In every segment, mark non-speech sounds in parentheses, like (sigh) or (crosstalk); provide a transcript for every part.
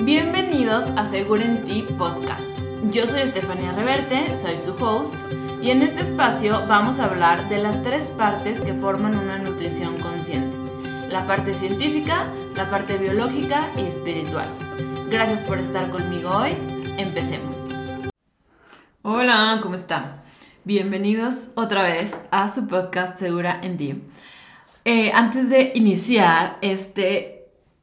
Bienvenidos a Seguro en Ti Podcast. Yo soy Estefanía Reverte, soy su host, y en este espacio vamos a hablar de las tres partes que forman una nutrición consciente. La parte científica, la parte biológica y espiritual. Gracias por estar conmigo hoy. Empecemos. Hola, ¿cómo están? Bienvenidos otra vez a su podcast Segura en Ti. Eh, antes de iniciar este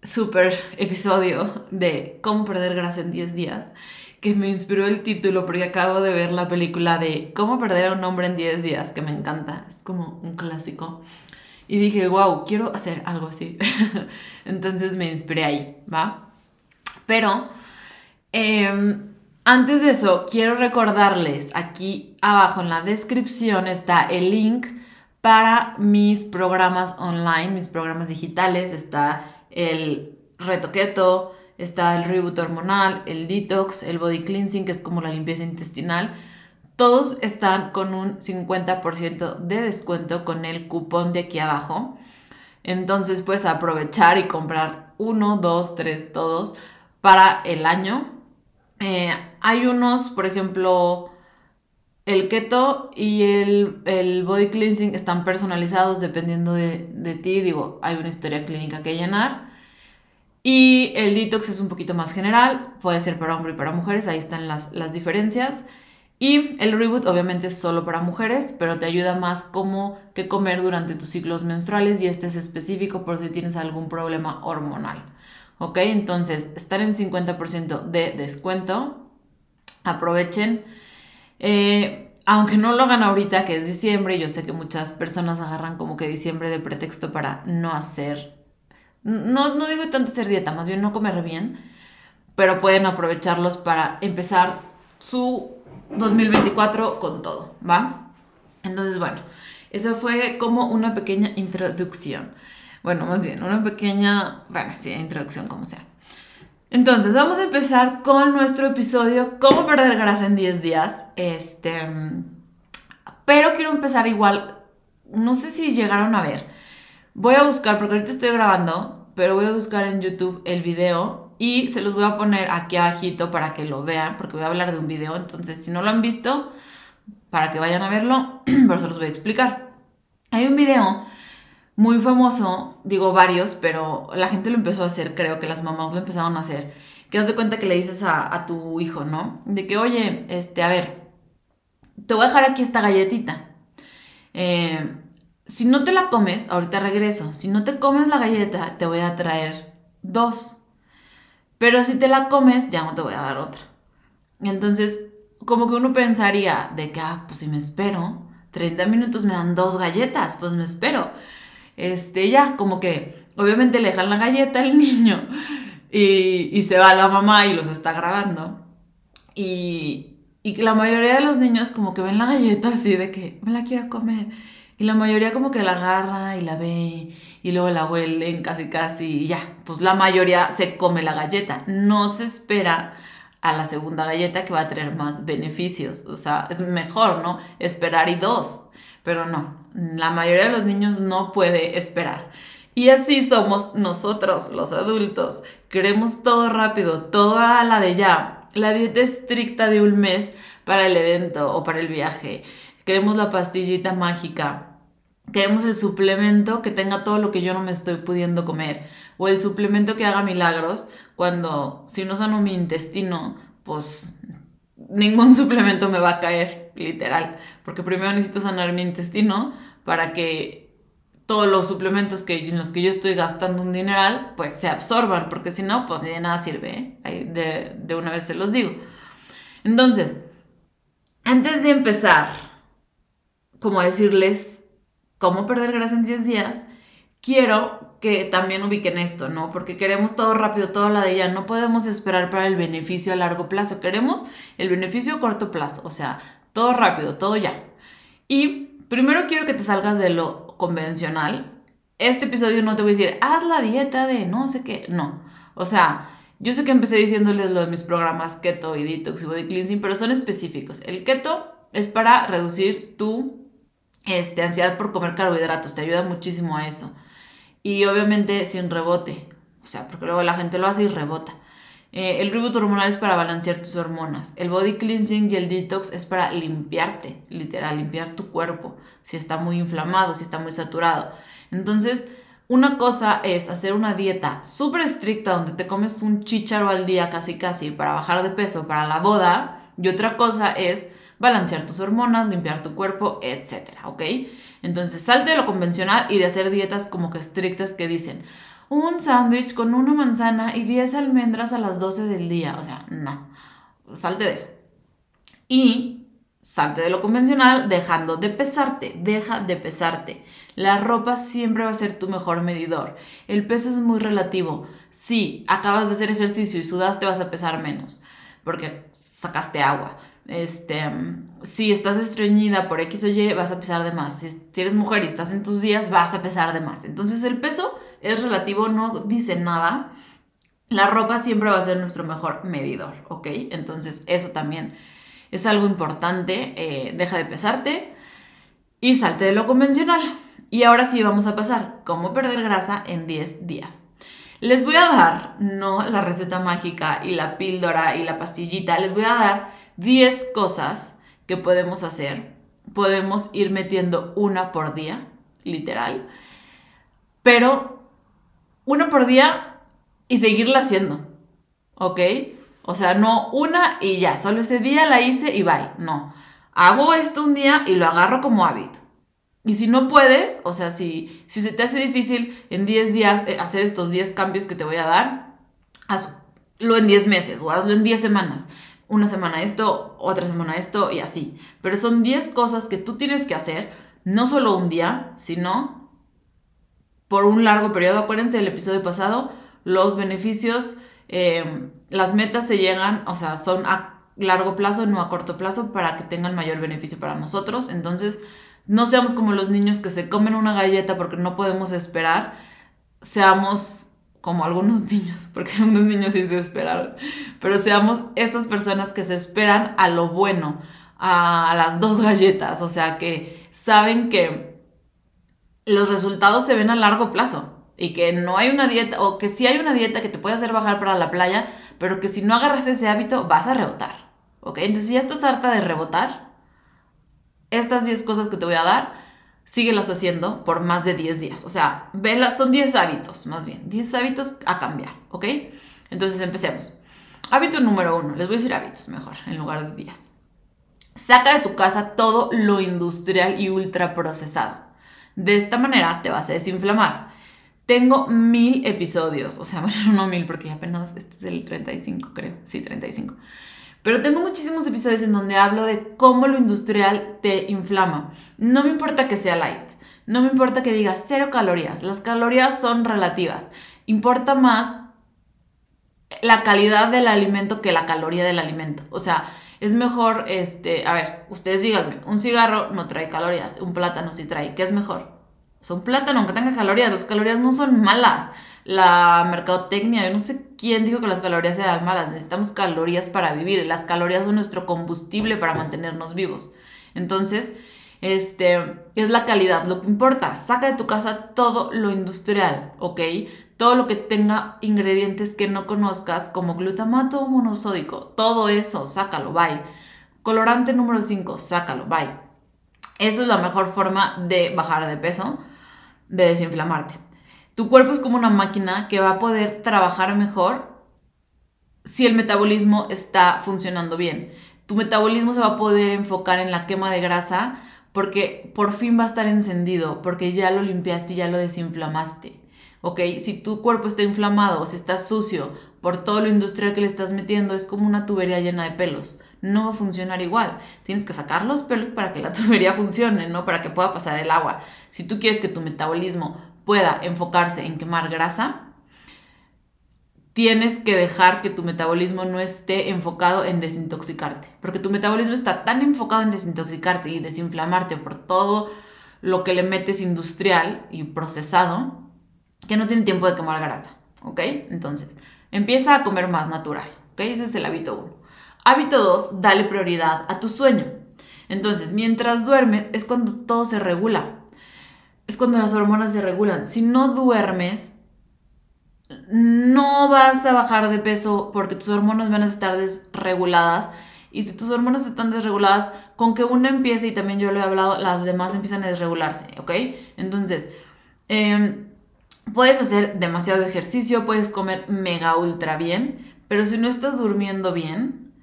super episodio de cómo perder grasa en 10 días, que me inspiró el título porque acabo de ver la película de cómo perder a un hombre en 10 días, que me encanta, es como un clásico. Y dije, wow, quiero hacer algo así. (laughs) Entonces me inspiré ahí, ¿va? Pero em, antes de eso, quiero recordarles, aquí abajo en la descripción está el link para mis programas online, mis programas digitales, está el reto keto, está el reboot hormonal, el detox, el body cleansing, que es como la limpieza intestinal. Todos están con un 50% de descuento con el cupón de aquí abajo. Entonces puedes aprovechar y comprar uno, dos, tres, todos para el año. Eh, hay unos, por ejemplo, el keto y el, body cleansing están personalizados dependiendo de, de, ti. Digo, hay una historia clínica que llenar. Y el detox es un poquito más general, puede ser para hombre y para mujeres, ahí están las, las diferencias. Y el reboot obviamente es solo para mujeres, pero te ayuda más como que comer durante tus ciclos menstruales y este es específico por si tienes algún problema hormonal. ¿Ok? Entonces, estar en 50% de descuento. Aprovechen. Eh, aunque no lo hagan ahorita, que es diciembre, yo sé que muchas personas agarran como que diciembre de pretexto para no hacer no, no digo tanto hacer dieta, más bien no comer bien, pero pueden aprovecharlos para empezar su 2024 con todo, ¿va? Entonces, bueno, eso fue como una pequeña introducción. Bueno, más bien, una pequeña, bueno, sí, introducción, como sea. Entonces, vamos a empezar con nuestro episodio Cómo perder grasa en 10 días. Este, pero quiero empezar igual, no sé si llegaron a ver, Voy a buscar, porque ahorita estoy grabando, pero voy a buscar en YouTube el video y se los voy a poner aquí abajito para que lo vean, porque voy a hablar de un video. Entonces, si no lo han visto, para que vayan a verlo, (clears throat) pero se los voy a explicar. Hay un video muy famoso, digo varios, pero la gente lo empezó a hacer, creo que las mamás lo empezaron a hacer, que haz de cuenta que le dices a, a tu hijo, ¿no? De que, oye, este, a ver, te voy a dejar aquí esta galletita. Eh, si no te la comes, ahorita regreso, si no te comes la galleta, te voy a traer dos. Pero si te la comes, ya no te voy a dar otra. Entonces, como que uno pensaría de que, ah, pues si me espero, 30 minutos me dan dos galletas, pues me espero. Este, ya, como que, obviamente le dejan la galleta al (laughs) niño y, y se va la mamá y los está grabando. Y, y la mayoría de los niños como que ven la galleta así de que me la quiero comer. Y la mayoría como que la agarra y la ve y luego la huelen casi casi y ya, pues la mayoría se come la galleta. No se espera a la segunda galleta que va a tener más beneficios. O sea, es mejor, ¿no? Esperar y dos. Pero no, la mayoría de los niños no puede esperar. Y así somos nosotros, los adultos. Queremos todo rápido, todo a la de ya. La dieta estricta de un mes para el evento o para el viaje queremos la pastillita mágica, queremos el suplemento que tenga todo lo que yo no me estoy pudiendo comer, o el suplemento que haga milagros, cuando si no sano mi intestino, pues ningún (laughs) suplemento me va a caer, literal, porque primero necesito sanar mi intestino para que todos los suplementos que, en los que yo estoy gastando un dineral, pues se absorban, porque si no, pues ni de nada sirve, ¿eh? de, de una vez se los digo. Entonces, antes de empezar como decirles cómo perder grasa en 10 días, quiero que también ubiquen esto, ¿no? Porque queremos todo rápido, todo la de ya, no podemos esperar para el beneficio a largo plazo, queremos el beneficio a corto plazo, o sea, todo rápido, todo ya. Y primero quiero que te salgas de lo convencional. Este episodio no te voy a decir, haz la dieta de no sé qué, no. O sea, yo sé que empecé diciéndoles lo de mis programas keto y detox y body cleansing, pero son específicos. El keto es para reducir tu este, ansiedad por comer carbohidratos, te ayuda muchísimo a eso. Y obviamente sin rebote, o sea, porque luego la gente lo hace y rebota. Eh, el reboot hormonal es para balancear tus hormonas. El body cleansing y el detox es para limpiarte, literal, limpiar tu cuerpo, si está muy inflamado, si está muy saturado. Entonces, una cosa es hacer una dieta súper estricta donde te comes un chícharo al día casi casi para bajar de peso para la boda. Y otra cosa es balancear tus hormonas, limpiar tu cuerpo, etcétera, ¿ok? Entonces, salte de lo convencional y de hacer dietas como que estrictas que dicen, un sándwich con una manzana y 10 almendras a las 12 del día. O sea, no, salte de eso. Y salte de lo convencional dejando de pesarte, deja de pesarte. La ropa siempre va a ser tu mejor medidor. El peso es muy relativo. Si acabas de hacer ejercicio y sudaste vas a pesar menos porque sacaste agua. Este, si estás estreñida por X o Y, vas a pesar de más. Si, eres mujer y estás en tus días, vas a pesar de más. Entonces el peso es relativo, no dice nada. La ropa siempre va a ser nuestro mejor medidor, ¿ok? Entonces eso también es algo importante. Eh, deja de pesarte y salte de lo convencional. Y ahora sí vamos a pasar cómo perder grasa en 10 días. Les voy a dar, no la receta mágica y la píldora y la pastillita, les voy a dar 10 cosas que podemos hacer. Podemos ir metiendo una por día, literal. Pero una por día y seguirla haciendo. ¿Ok? O sea, no una y ya, solo ese día la hice y bye. No. Hago esto un día y lo agarro como hábito. Y si no puedes, o sea, si, si se te hace difícil en 10 días eh, hacer estos 10 cambios que te voy a dar, hazlo en 10 meses o hazlo en 10 semanas. Una semana esto, otra semana esto y así. Pero son 10 cosas que tú tienes que hacer, no solo un día, sino por un largo periodo. Acuérdense del episodio pasado, los beneficios, eh, las metas se llegan, o sea, son a largo plazo, no a corto plazo, para que tengan mayor beneficio para nosotros. Entonces, no seamos como los niños que se comen una galleta porque no podemos esperar, seamos como algunos (laughs) niños, porque algunos niños sí se esperaron, pero seamos estas personas que se esperan a lo bueno, a las dos galletas, o sea, que saben que los resultados se ven a largo plazo y que no hay una dieta, o que sí hay una dieta que te puede hacer bajar para la playa, pero que si no agarras ese hábito vas a rebotar, ¿ok? Entonces si ya estás harta de rebotar, estas 10 cosas que te voy a dar, síguelas haciendo por más de 10 días. O sea, velas, son 10 hábitos, más bien, 10 hábitos a cambiar, ¿ok? Entonces empecemos. Hábito número uno, les voy a decir hábitos mejor, en lugar de días. Saca de tu casa todo lo industrial y ultraprocesado. De esta manera te vas a desinflamar. Tengo mil episodios, o sea, (laughs) bueno, no mil porque apenas este es el 35, creo. Sí, 35. Pero tengo muchísimos episodios en donde hablo de cómo lo industrial te inflama. No me importa que sea light, no me importa que diga cero calorías, las calorías son relativas. Importa más la calidad del alimento que la caloría del alimento. O sea, es mejor, este, a ver, ustedes díganme, un cigarro no trae calorías, un plátano sí trae, ¿qué es mejor? Sea, un plátano, aunque tenga calorías, las calorías no son malas. La mercadotecnia, yo no sé quién dijo que las calorías eran malas, necesitamos calorías para vivir, las calorías son nuestro combustible para mantenernos vivos. Entonces, este, es la calidad lo que importa. Saca de tu casa todo lo industrial, ¿ok? Todo lo que tenga ingredientes que no conozcas, como glutamato monosódico, todo eso, sácalo, bye. Colorante número 5, sácalo, bye. Eso es la mejor forma de bajar de peso, de desinflamarte. Tu cuerpo es como una máquina que va a poder trabajar mejor si el metabolismo está funcionando bien. Tu metabolismo se va a poder enfocar en la quema de grasa porque por fin va a estar encendido, porque ya lo limpiaste y ya lo desinflamaste. ¿Ok? Si tu cuerpo está inflamado o si está sucio por todo lo industrial que le estás metiendo, es como una tubería llena de pelos. No va a funcionar igual. Tienes que sacar los pelos para que la (laughs) tubería funcione, ¿no? Para que pueda pasar el agua. Si tú quieres que tu metabolismo pueda enfocarse en quemar grasa, tienes que dejar que tu metabolismo no esté enfocado en desintoxicarte. Porque tu metabolismo está tan enfocado en desintoxicarte y desinflamarte por todo lo que le metes industrial y procesado, que no tiene tiempo de quemar grasa, ¿ok? Entonces, empieza a comer más natural, ¿ok? Ese es el hábito 1. Hábito 2, dale prioridad a tu sueño. Entonces, mientras duermes es cuando todo se regula. Es cuando las hormonas se regulan. Si no duermes, no vas a bajar de peso porque tus hormonas van a estar desreguladas. Y si tus hormonas están desreguladas, con que una empiece, y también yo lo he hablado, las demás empiezan a desregularse, ¿ok? Entonces, em, puedes hacer demasiado ejercicio, puedes comer mega ultra bien, pero si no estás durmiendo bien,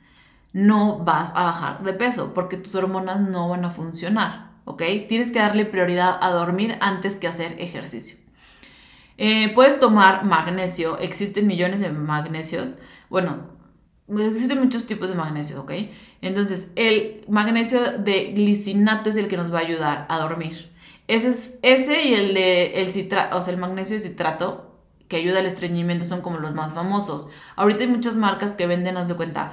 no vas a bajar de peso porque tus hormonas no van a funcionar, ¿ok? Tienes que darle prioridad a dormir antes que hacer ejercicio. Eh, puedes tomar magnesio, existen millones de magnesios. Bueno, existen muchos tipos de magnesio, ¿ok? Entonces, el magnesio de glicinato es el que nos va a ayudar a dormir. Ese, es, ese y el de el citrato, o sea, el magnesio de citrato que ayuda al estreñimiento son como los más famosos. Ahorita hay muchas marcas que venden, haz de cuenta,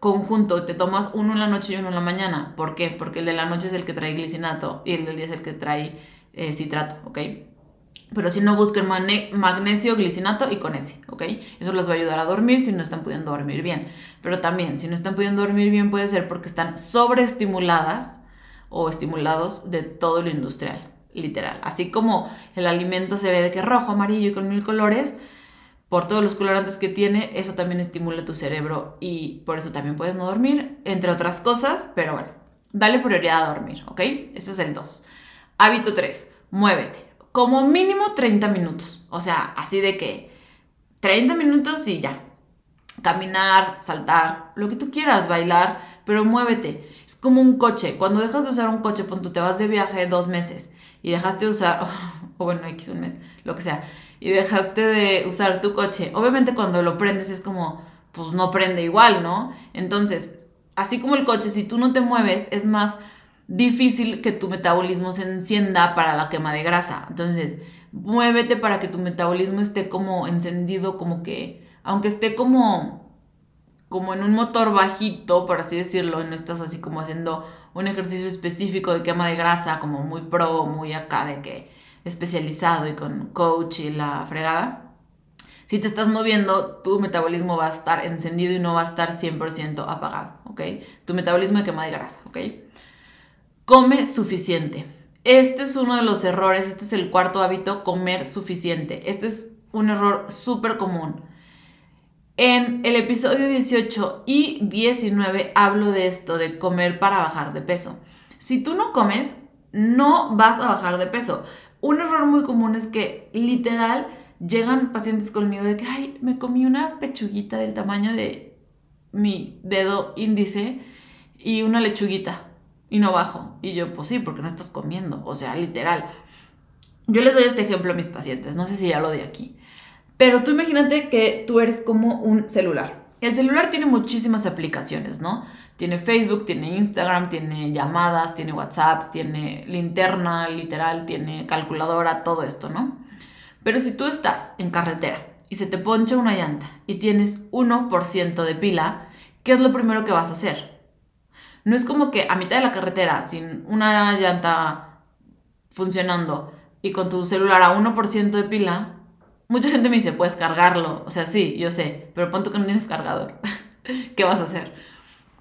conjunto, te tomas uno en la noche y uno en la mañana. ¿Por qué? Porque el de la noche es el que trae glicinato y el del día es el que trae eh, citrato, ¿ok? Pero si no, busquen magnesio, glicinato y con ese, ¿ok? Eso les va a ayudar a dormir si no están pudiendo dormir bien. Pero también, si no están pudiendo dormir bien, puede ser porque están sobreestimuladas o estimulados de todo lo industrial, literal. Así como el alimento se ve de que rojo, amarillo y con mil colores, por todos los colorantes que tiene, eso también estimula tu cerebro y por eso también puedes no dormir, entre otras cosas, pero bueno, dale prioridad a dormir, ¿ok? Ese es el 2. Hábito 3, muévete como mínimo 30 minutos. O sea, así de que 30 minutos y ya. Caminar, saltar, lo que tú quieras, bailar, pero muévete. Es como un coche. Cuando dejas de usar un coche, tú te vas de viaje dos meses y dejaste de usar, (laughs) o bueno, X un mes, lo que sea, y dejaste de usar tu coche. Obviamente cuando lo prendes es como, pues no prende igual, ¿no? Entonces, así como el coche, si tú no te mueves, es más difícil que tu metabolismo se encienda para la quema de grasa. Entonces, muévete para que tu metabolismo esté como encendido, como que, aunque esté como, como en un motor bajito, por así decirlo, no estás así como haciendo un ejercicio específico de quema de grasa, como muy pro, muy acá de que especializado y con coach y la fregada. Si te estás moviendo, tu metabolismo va a estar encendido y no va a estar 100% apagado, ¿ok? Tu metabolismo de quema de grasa, ¿ok? Come suficiente. Este es uno de los errores, este es el cuarto hábito, comer suficiente. Este es un error súper común. En el episodio 18 y 19 hablo de esto, de comer para bajar de peso. Si tú no comes, no vas a bajar de peso. Un error muy común es que literal llegan pacientes conmigo de que, ay, me comí una pechuguita del tamaño de mi dedo índice y una lechuguita y no bajo. Y yo, pues sí, porque no estás comiendo, o sea, literal. Yo les doy este ejemplo a mis pacientes, no sé si ya lo di aquí. Pero tú imagínate que tú eres como un celular. El celular tiene muchísimas aplicaciones, ¿no? Tiene Facebook, tiene Instagram, tiene llamadas, tiene WhatsApp, tiene linterna, literal, tiene calculadora, todo esto, ¿no? Pero si tú estás en carretera y se te poncha una llanta y tienes 1% de pila, ¿qué es lo primero que vas a hacer? No es como que a mitad de la carretera, sin una llanta funcionando y con tu celular a 1% de pila, mucha gente me dice, puedes cargarlo. O sea, sí, yo sé, pero pon que no tienes cargador. (laughs) ¿Qué vas a hacer?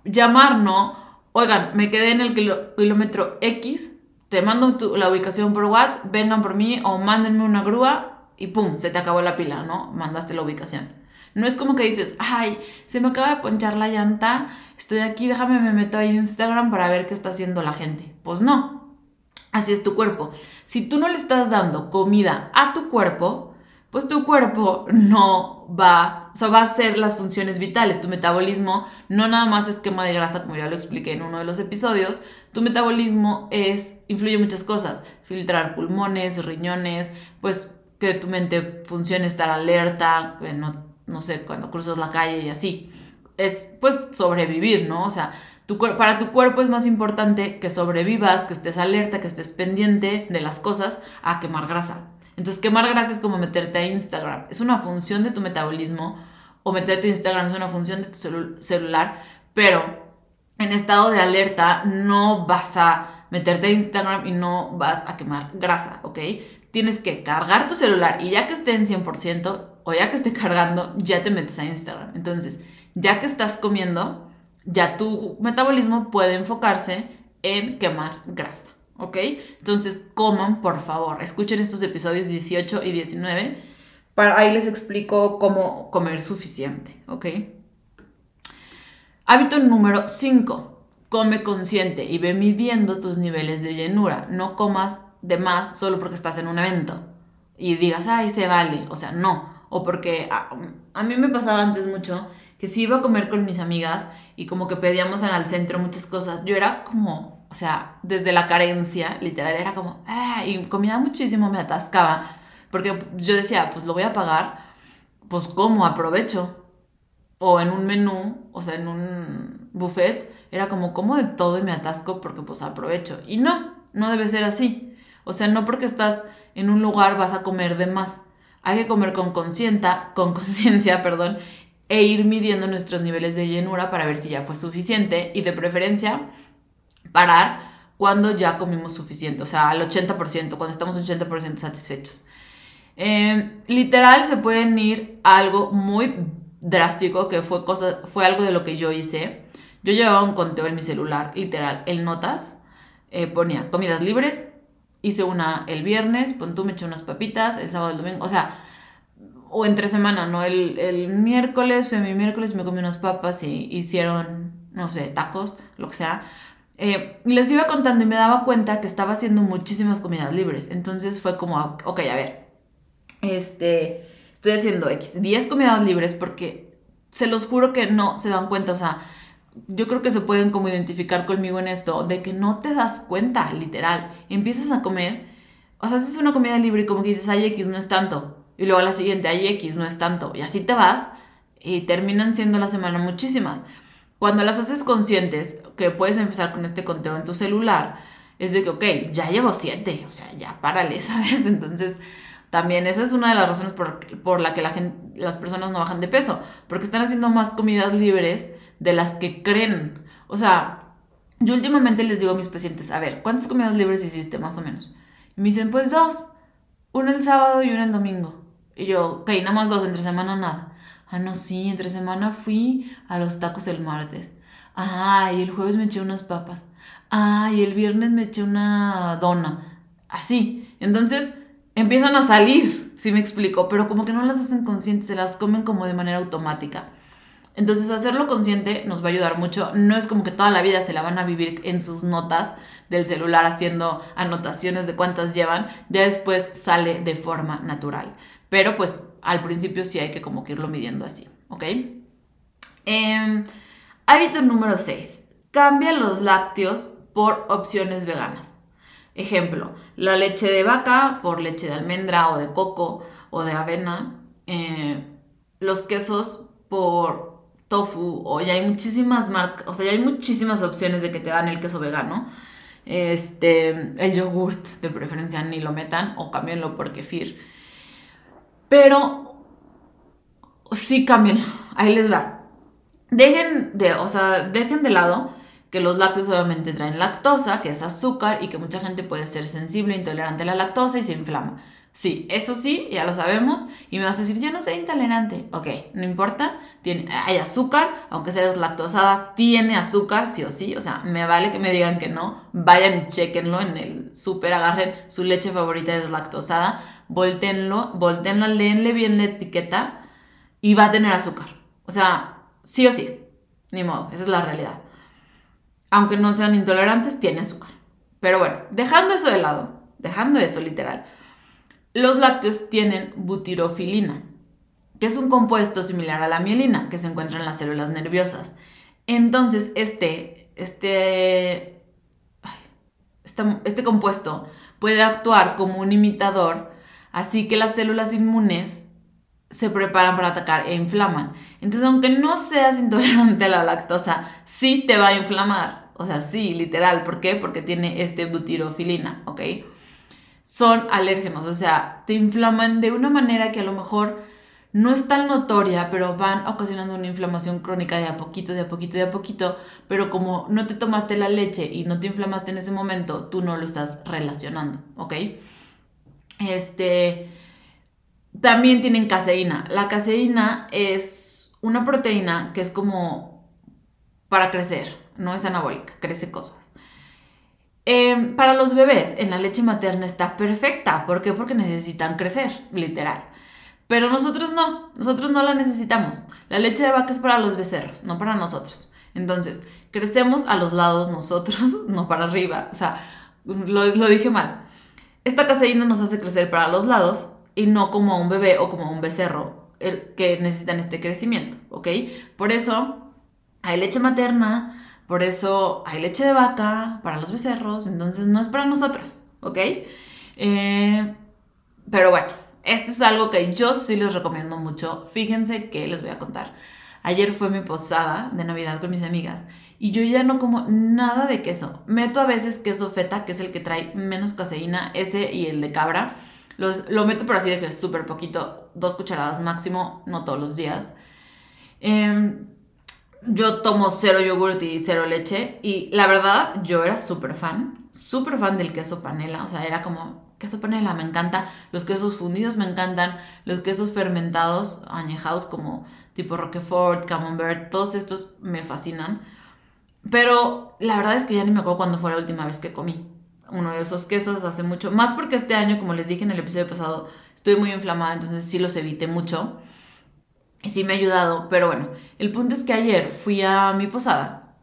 Llamar, no. Oigan, me quedé en el kilómetro X, te mando la ubicación por WhatsApp, vengan por mí o mándenme una grúa y pum, se te acabó la pila, ¿no? Mandaste la ubicación. No es como que dices, ay, se me acaba de ponchar la llanta, estoy aquí, déjame me meto a Instagram para ver qué está haciendo la gente. Pues no, así es tu cuerpo. Si tú no le estás dando comida a tu cuerpo, pues tu cuerpo no va, o sea, va a hacer las funciones vitales. Tu metabolismo no nada más es quema de grasa, como ya lo expliqué en uno de los episodios. Tu metabolismo es, influye muchas cosas. Filtrar pulmones, riñones, pues que tu mente funcione, estar alerta, no no sé, cuando cruzas la calle y así. Es pues sobrevivir, ¿no? O sea, para tu cuerpo es más importante que sobrevivas, que estés alerta, que estés pendiente de las cosas, a quemar grasa. Entonces, quemar grasa es como meterte a Instagram. Es una función de tu metabolismo o meterte a Instagram es una función de tu celular, pero en estado de alerta no vas a meterte a Instagram y no vas a quemar grasa, ¿ok? Tienes que cargar tu celular y ya que esté en 100%, o ya que esté cargando, ya te metes a Instagram. Entonces, ya que estás comiendo, ya tu metabolismo puede enfocarse en quemar grasa, ¿ok? Entonces, coman, por favor. Escuchen estos episodios 18 y 19 Para, ahí les explico cómo comer suficiente, ¿ok? Hábito número 5. Come consciente y ve midiendo tus niveles de llenura. No comas de más solo porque estás en un evento y digas, ay, se vale. O sea, no. O porque a, mí me pasaba antes mucho que si iba a comer con mis amigas y como que pedíamos en el centro muchas cosas, yo era como, o sea, desde la carencia, literal, era como, ah, y comía muchísimo, me atascaba, porque yo decía, pues lo voy a pagar, pues como aprovecho. O en un menú, o sea, en un buffet, era como como de todo y me atasco porque pues aprovecho. Y no, no debe ser así. O sea, no porque estás en un lugar vas a comer de más. Hay que comer con conciencia, con (laughs) conciencia, perdón, e ir midiendo nuestros niveles de llenura para ver si ya fue suficiente y de preferencia parar cuando ya comimos suficiente, o sea, al 80%, cuando estamos 80% satisfechos. Em, literal se pueden ir algo muy drástico, que fue, cosa, fue algo de lo que yo hice. Yo llevaba un conteo en mi celular, literal, en notas, eh, ponía comidas libres, hice una el viernes, pon tú me eché unas papitas, el sábado, el domingo, o sea, o entre semana, ¿no? El, el miércoles, fue mi miércoles, me comí unas papas y hicieron, no sé, tacos, lo que sea. Eh, les iba contando y me daba cuenta que estaba haciendo muchísimas comidas libres. Entonces fue como, ok, a ver, este, estoy haciendo X, 10 comidas libres porque se los juro que no se dan cuenta, o sea, yo creo que se pueden como identificar conmigo en esto, de que no te das cuenta, literal. Empiezas a comer, o sea, haces una comida libre y como que dices, ay, X no es tanto. Y luego a la siguiente, ay, X no es tanto. Y así te vas y terminan siendo la semana muchísimas. Cuando las haces conscientes, que puedes empezar con este conteo en tu celular, es de que, ok, ya llevo siete, o sea, ya párale, (laughs) ¿sabes? Entonces, también esa es una de las razones por, por la que la gente, las personas no bajan de peso, porque están haciendo más comidas libres de las que creen. O sea, yo últimamente les digo a mis pacientes, a ver, ¿cuántas comidas libres hiciste más o menos? Y me dicen, pues dos, una el sábado y una el domingo. Y yo, ok, nada más dos, entre semana nada. Ah, no, sí, entre semana fui a los tacos el martes. Ah, y el jueves me eché unas papas. Ah, y el viernes me eché una dona. Así. Entonces empiezan a salir, si me explico, pero como que no las hacen conscientes, se las comen como de manera automática. Entonces hacerlo consciente nos va a ayudar mucho. No es como que toda la vida se la van a vivir en sus notas del celular haciendo anotaciones de cuántas llevan. Ya después sale de forma natural. Pero pues al principio sí hay que como irlo midiendo así, ¿ok? Em, hábito número 6. Cambia los lácteos por opciones veganas. Ejemplo, la leche de vaca por leche de almendra o de coco o de avena. Eh, los quesos por tofu, o ya hay muchísimas marcas, o sea, ya hay muchísimas opciones de que te dan el queso vegano. Este, el yogurt, de preferencia ni lo metan o cámbienlo por kefir. Pero sí cámbienlo, ahí les va. Dejen de, o sea, dejen de lado que los lácteos obviamente traen lactosa, que es azúcar y que mucha gente puede ser sensible, intolerante a la lactosa y se inflama. Sí, eso sí, ya lo sabemos. Y me vas a decir, yo no soy intolerante. Ok, no importa. Tiene, hay azúcar, aunque seas lactosada, tiene azúcar, sí o sí. O sea, me vale que me digan que no. Vayan y chequenlo en el súper, agarren su leche favorita es lactosada, voltenlo, voltenlo, leenle bien la etiqueta y va a tener azúcar. O sea, sí o sí. Ni modo, esa es la realidad. Aunque no sean intolerantes, tiene azúcar. Pero bueno, dejando eso de lado, dejando eso literal los lácteos tienen butirofilina, que es un compuesto similar a la mielina que se encuentra en las células nerviosas. Entonces, este, este, este, este compuesto puede actuar como un imitador, así que las células inmunes se preparan para atacar e inflaman. Entonces, aunque no seas (laughs) intolerante a la lactosa, sí te va a inflamar. O sea, sí, literal. ¿Por qué? Porque tiene este butirofilina, ¿ok? son alérgenos, o sea, te inflaman de una manera que a lo mejor no es tan notoria, pero van ocasionando una inflamación crónica de a poquito, de a poquito, de a poquito, pero como no te tomaste la leche y no te inflamaste en ese momento, tú no lo estás relacionando, ¿ok? Este, también tienen caseína. La caseína es una proteína que es como para crecer, no es anabólica, crece cosas. Em, para los bebés, en la leche materna está perfecta. ¿Por qué? Porque necesitan crecer, literal. Pero nosotros no, nosotros no la necesitamos. La leche de vaca es para los becerros, no para nosotros. Entonces, crecemos a los lados nosotros, (laughs) no para arriba. O sea, lo, lo dije mal. Esta caseína nos hace crecer para los lados y no como un bebé o como un becerro que necesitan este crecimiento, ¿ok? Por eso hay leche materna, por eso hay leche de vaca para los becerros, entonces no es para nosotros, ¿ok? Eh, pero bueno, esto es algo que yo sí les recomiendo mucho. Fíjense que les voy a contar. Ayer fue mi posada de Navidad con mis amigas y yo ya no como nada de queso. Meto a veces queso feta, que es el que trae menos caseína, ese y el de cabra. Los, lo meto por así de que es súper poquito, dos cucharadas máximo, no todos los días. Em, yo tomo cero yogurt y cero leche y la verdad yo era súper fan, súper fan del queso panela, o sea, era como queso panela, me encanta, los quesos fundidos me encantan, los quesos fermentados, añejados como tipo Roquefort, Camembert, todos estos me fascinan. Pero la verdad es que ya ni me acuerdo cuándo fue la última vez que comí uno de esos quesos hace mucho, más porque este año, como les dije en el episodio pasado, estoy muy inflamada, entonces sí los evité mucho. Y sí me ha ayudado, pero bueno, el punto es que ayer fui a mi posada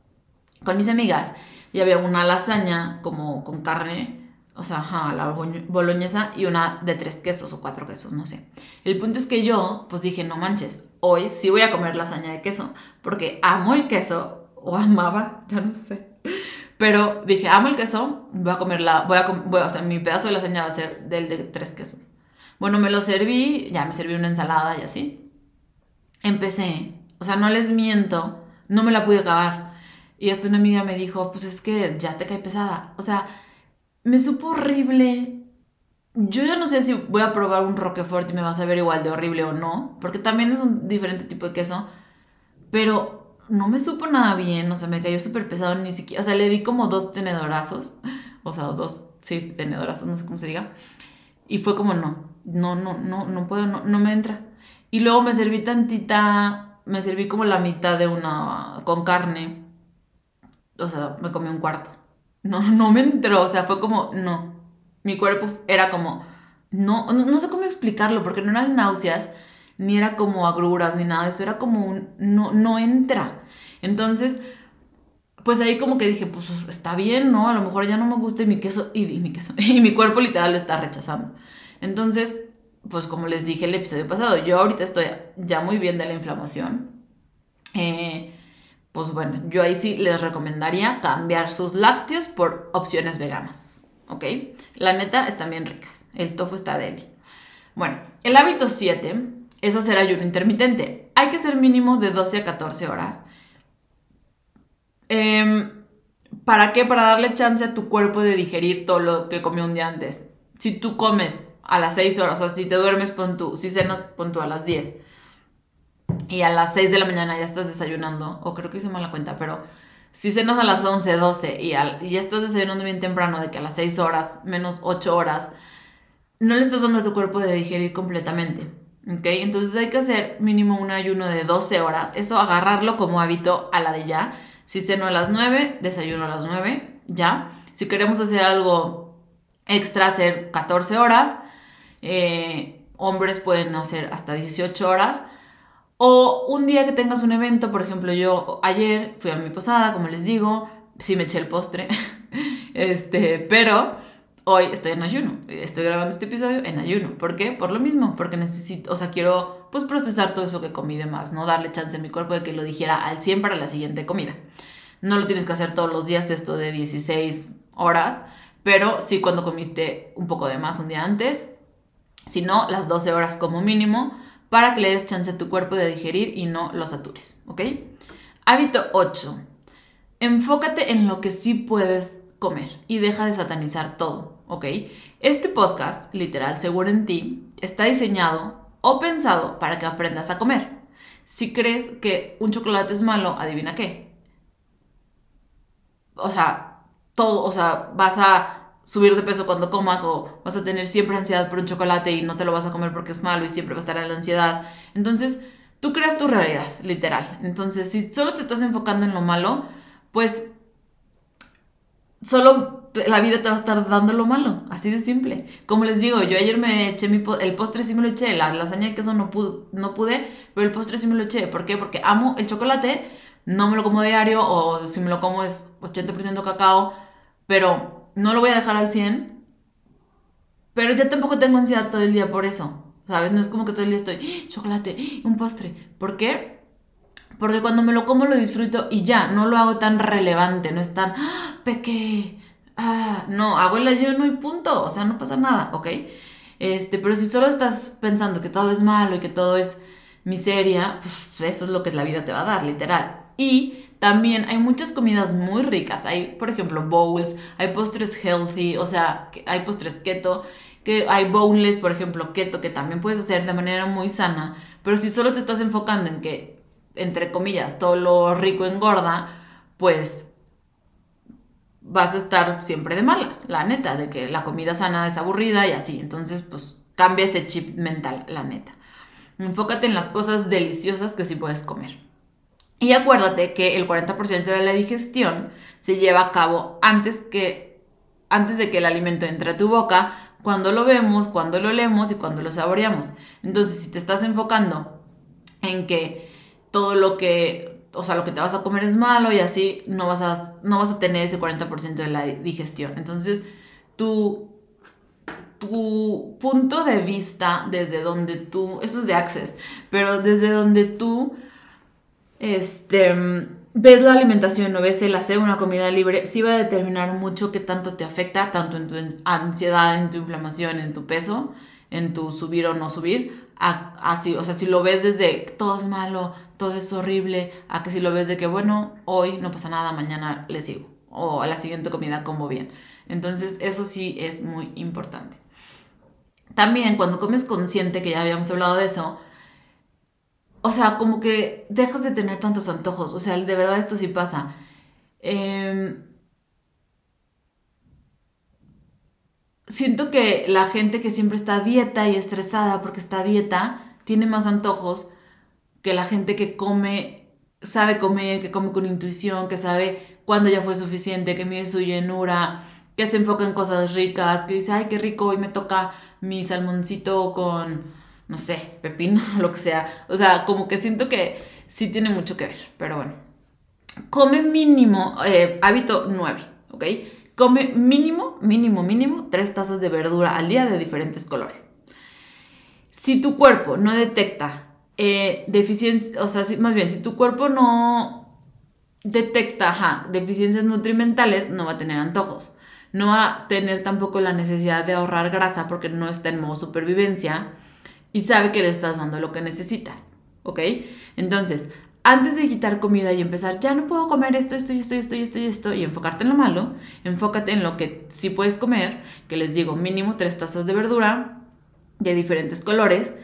con mis amigas y había una lasaña como con carne, o sea, la boloñesa y una de tres quesos o cuatro quesos, no sé. El punto es que yo, pues dije, no manches, hoy sí voy a comer lasaña de queso, porque amo el queso, o amaba, ya no sé. Pero dije, amo el queso, voy a comerla, voy a, voy, o sea, mi pedazo de lasaña va a ser del de tres quesos. Bueno, me lo serví, ya me serví una ensalada y así empecé, o sea, no les miento, no me la pude acabar. Y hasta una amiga me dijo, pues es que ya te cae pesada. O sea, me supo horrible. Yo ya no sé si voy a probar un Roquefort y me va a saber igual de horrible o no, porque también es un diferente tipo de queso, pero no me supo nada bien, o sea, me cayó súper pesado, ni siquiera, o sea, le di como dos tenedorazos, o sea, dos, sí, tenedorazos, no sé cómo se diga, y fue como, no, no, no, no, no puedo, no, no me entra. Y luego me serví tantita, me serví como la mitad de una con carne. O sea, me comí un cuarto. No, no me entró, o sea, fue como, no. Mi cuerpo era como, no, no, sé cómo explicarlo, porque no eran náuseas, ni era como agruras, ni nada de eso, era como un, no, no entra. Entonces, pues ahí como que dije, pues está bien, ¿no? A lo mejor ya no me gusta mi queso, y, y mi queso, (laughs) y mi cuerpo literal lo está rechazando. Entonces, pues como les dije el episodio pasado, yo ahorita estoy ya muy bien de la inflamación. Eh, pues bueno, yo ahí sí les recomendaría cambiar sus lácteos por opciones veganas, ¿ok? La neta están bien ricas, el tofu está deli. Bueno, el hábito 7 es hacer ayuno intermitente. Hay que ser mínimo de 12 a 14 horas. Em, ¿Para qué? Para darle chance a tu cuerpo de digerir todo lo que comió un día antes. Si tú comes a las 6 horas, o sea, si te duermes, pon tú, si cenas, pon tú a las 10. Y a las 6 de la mañana ya estás desayunando, o creo que hice mal la cuenta, pero si cenas a las 11, 12 y, ya estás desayunando bien temprano, de que a las 6 horas, menos 8 horas, no le estás dando a tu cuerpo de digerir completamente. ¿Ok? Entonces hay que hacer mínimo un ayuno de 12 horas. Eso agarrarlo como hábito a la de ya. Si ceno a las 9, desayuno a las 9, ya. Si queremos hacer algo extra, hacer 14 horas. Eh, hombres pueden hacer hasta 18 horas. O un día que tengas un evento, por ejemplo, yo ayer fui a mi posada, como les digo, sí me eché el postre, (laughs) este, pero hoy estoy en ayuno, estoy grabando este episodio en ayuno. ¿Por qué? Por lo mismo, porque necesito, o sea, quiero pues procesar todo eso que comí de más, no darle chance a mi cuerpo de que lo dijera al 100 para la siguiente comida. No lo tienes que hacer todos los días esto de 16 horas, pero sí cuando comiste un poco de más un día antes, si no, las 12 horas como mínimo, para que le des chance a tu cuerpo de digerir y no lo satures, ¿ok? Hábito 8. Enfócate en lo que sí puedes comer y deja de satanizar todo, ¿ok? Este podcast, literal, seguro en ti, está diseñado o pensado para que aprendas a comer. Si crees que un chocolate es malo, adivina qué. O sea, todo, o sea, vas a subir de peso cuando comas o vas a tener siempre ansiedad por un chocolate y no te lo vas a comer porque es malo y siempre va a estar en la ansiedad. Entonces, tú creas tu realidad, literal. Entonces, si solo te estás enfocando en lo malo, pues solo la vida te va a estar dando lo malo, así de simple. Como les digo, yo ayer me eché mi el postre sí me lo eché, la lasaña de queso no pude, no pude, pero el postre sí me lo eché. ¿Por qué? Porque amo el chocolate, no me lo como diario o si me lo como es 80% cacao, pero no lo voy a dejar al 100. Pero ya tampoco tengo ansiedad todo el día por eso. ¿Sabes? No es como que todo el día estoy, ¡Ah, chocolate, ¡Ah, un postre. ¿Por qué? Porque cuando me lo como lo disfruto y ya, no lo hago tan relevante, no es tan, ¡Ah, ah, no, hago el ayuno y punto, o sea, no pasa nada, ¿ok? Este, pero si solo estás pensando que todo es malo y que todo es miseria, pues eso es lo que la vida te va a dar, literal. Y también hay muchas comidas muy ricas, hay, por ejemplo, bowls, hay postres healthy, o sea, hay postres keto, que hay bowls, por ejemplo, keto, que también puedes hacer de manera muy sana, pero si solo te estás enfocando en que entre comillas, todo lo rico engorda, pues vas a estar siempre de malas, la neta, de que la comida sana es aburrida y así. Entonces, pues cambia ese chip mental, la neta. Enfócate en las cosas deliciosas que sí puedes comer. Y acuérdate que el 40% de la digestión se lleva a cabo antes, que, antes de que el alimento entre a tu boca, cuando lo vemos, cuando lo leemos y cuando lo saboreamos. Entonces, si te estás enfocando en que todo lo que, o sea, lo que te vas a comer es malo y así no vas a, no vas a tener ese 40% de la digestión. Entonces, tu, tu punto de vista desde donde tú, eso es de Access, pero desde donde tú, este, ves la alimentación o ves el hacer una comida libre, sí va a determinar mucho qué tanto te afecta, tanto en tu ansiedad, en tu inflamación, en tu peso, en tu subir o no subir, así, o sea, si lo ves desde todo es malo, todo es horrible, a que si lo ves de que, bueno, hoy no pasa nada, mañana le sigo, o a la siguiente comida como bien. Entonces, eso sí es muy importante. También cuando comes consciente, que ya habíamos hablado de eso, o sea, como que dejas de tener tantos antojos, o sea, de verdad esto sí pasa. Em, siento que la gente que siempre está dieta y estresada porque está dieta, tiene más antojos que la gente que come, sabe comer, que come con intuición, que sabe cuándo ya fue suficiente, que mide su llenura, que se enfoca en cosas ricas, que dice, ay, qué rico, hoy me toca mi salmoncito con, no sé, pepino, (laughs) lo que sea. O sea, como que siento que sí tiene mucho que ver, pero bueno. Come mínimo, eh, hábito 9, ¿ok? Come mínimo, mínimo, mínimo, tres tazas de verdura al día de diferentes colores. Si tu cuerpo no detecta eh, o sea, más bien, si tu cuerpo no detecta deficiencias nutrimentales, no va a tener antojos. No va a tener tampoco la necesidad de ahorrar grasa porque no está en modo supervivencia y sabe que le estás dando lo que necesitas. ¿Ok? Entonces, antes de quitar comida y empezar, ya no puedo comer esto, esto, esto, esto, esto esto, y enfocarte en lo malo, enfócate en lo que sí puedes comer, que les digo, mínimo tres tazas de verdura de diferentes colores.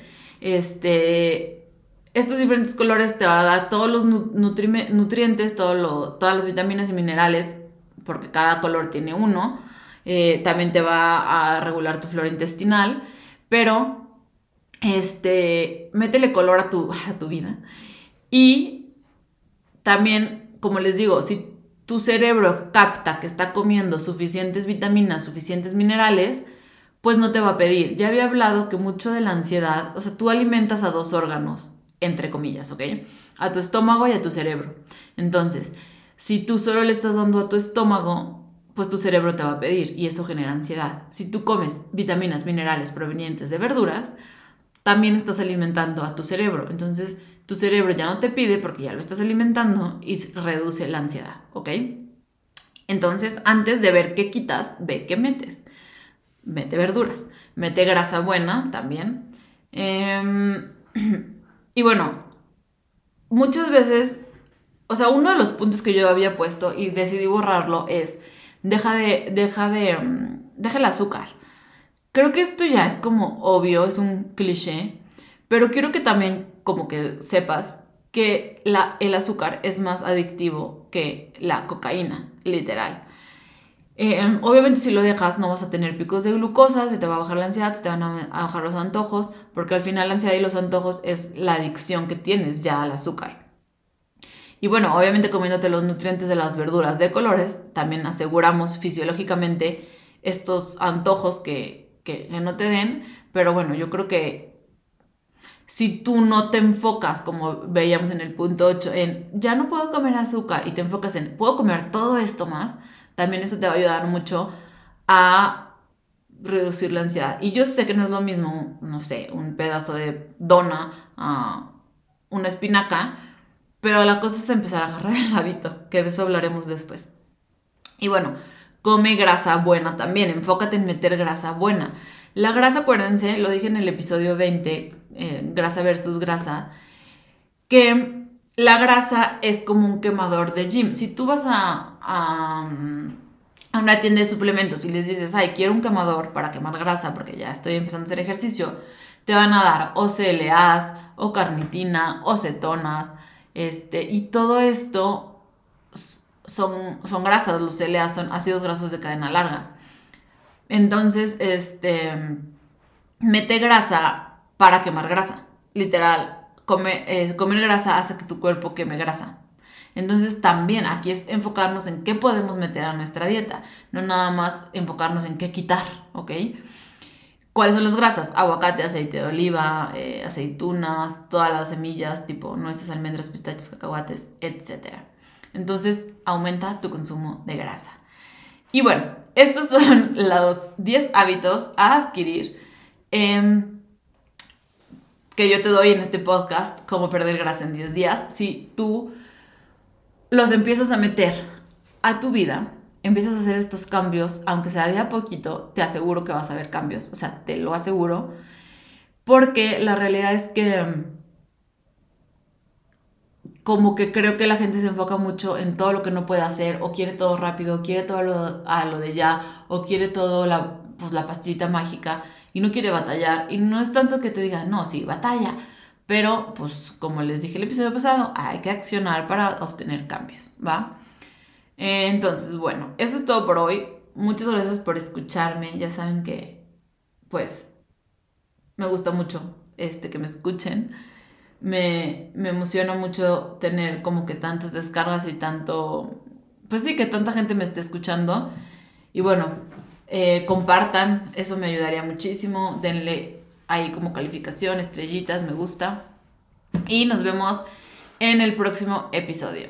Este, estos diferentes colores te va a dar todos los nutrientes, todas las vitaminas y minerales, porque cada color tiene uno. Eh, también te va a regular tu flora intestinal, pero este, métele color a tu, (laughs) a tu vida. Y también, como les digo, si tu cerebro capta que está comiendo suficientes vitaminas, suficientes minerales, pues no te va a pedir. Ya había hablado que mucho de la ansiedad, o sea, tú alimentas a dos órganos, entre comillas, ¿ok? A tu estómago y a tu cerebro. Entonces, si tú solo le estás dando a tu estómago, pues tu cerebro te va a pedir y eso genera ansiedad. Si tú comes vitaminas, minerales provenientes de verduras, también estás alimentando a tu cerebro. Entonces, tu cerebro ya no te pide porque ya lo estás alimentando y reduce la ansiedad, ¿ok? Entonces, antes de ver qué quitas, ve qué metes. Mete verduras, mete grasa buena también. Eh, (clears throat) Y bueno, muchas veces, o sea, uno de los puntos que yo había puesto y decidí borrarlo es, deja de, deja de, mm, deja el azúcar. Creo que esto ya es como obvio, es un cliché, pero quiero que también como que sepas que el azúcar es más adictivo que la cocaína, literal. Eh, obviamente si lo dejas no vas a tener picos de glucosa, se te va a bajar la ansiedad, se te van a bajar los antojos, porque al final la ansiedad y los antojos es la adicción que tienes ya al azúcar. Y bueno, obviamente comiéndote los nutrientes de las verduras de colores, también aseguramos fisiológicamente estos antojos que, que, no te den. Pero bueno, yo creo que si tú no te enfocas, como veíamos en el punto 8, en ya no puedo comer azúcar y te enfocas en puedo comer todo esto más, también eso te va a ayudar mucho a reducir la ansiedad. Y yo sé que no es lo mismo, no sé, un pedazo de dona a una espinaca, pero la cosa es empezar a agarrar el hábito, que de eso hablaremos después. Y bueno, come grasa buena también, enfócate en meter grasa buena. La grasa, acuérdense, lo dije en el episodio 20, eh, grasa versus grasa, que la grasa es como un quemador de gym. Si tú vas a, a, a, una tienda de suplementos y les dices, ay, quiero un quemador para quemar grasa porque ya estoy empezando a hacer ejercicio, te van a dar o CLAs, o carnitina, o cetonas, este, y todo esto son, son grasas, los CLA son ácidos grasos de cadena larga. Entonces, este, mete grasa para quemar grasa. Literal, eh, comer grasa hace que tu cuerpo queme grasa. Entonces también aquí es enfocarnos en qué podemos meter a nuestra dieta, no nada más enfocarnos en qué quitar, ¿ok? ¿Cuáles son las grasas? Aguacate, aceite de oliva, eh, aceitunas, todas las semillas, tipo nueces, almendras, pistachos, cacahuates, etc. Entonces, aumenta tu consumo de grasa. Y bueno, estos son (laughs) los 10 hábitos a adquirir em, que yo te doy en este podcast, cómo perder grasa en 10 días. Si tú los empiezas a meter a tu vida, empiezas a hacer estos cambios, aunque sea de a poquito, te aseguro que vas a ver cambios. O sea, te lo aseguro. Porque la realidad es que como que creo que la gente se enfoca mucho en todo lo que no puede hacer, o quiere todo rápido, o quiere todo lo, a lo de ya, o quiere todo la, pues, la pastillita mágica, y no quiere batallar. Y no es tanto que te diga, no, sí, batalla. Pero, pues, como les dije el episodio pasado, hay que accionar para obtener cambios, ¿va? Entonces, bueno, eso es todo por hoy. Muchas gracias por escucharme. Ya saben que, pues, me gusta mucho este, que me escuchen me, me emociona mucho tener como que tantas descargas y tanto, pues sí, que tanta gente me esté escuchando. Y bueno, eh, compartan, eso me ayudaría muchísimo. Denle ahí como calificación, estrellitas, me gusta. Y nos vemos en el próximo episodio.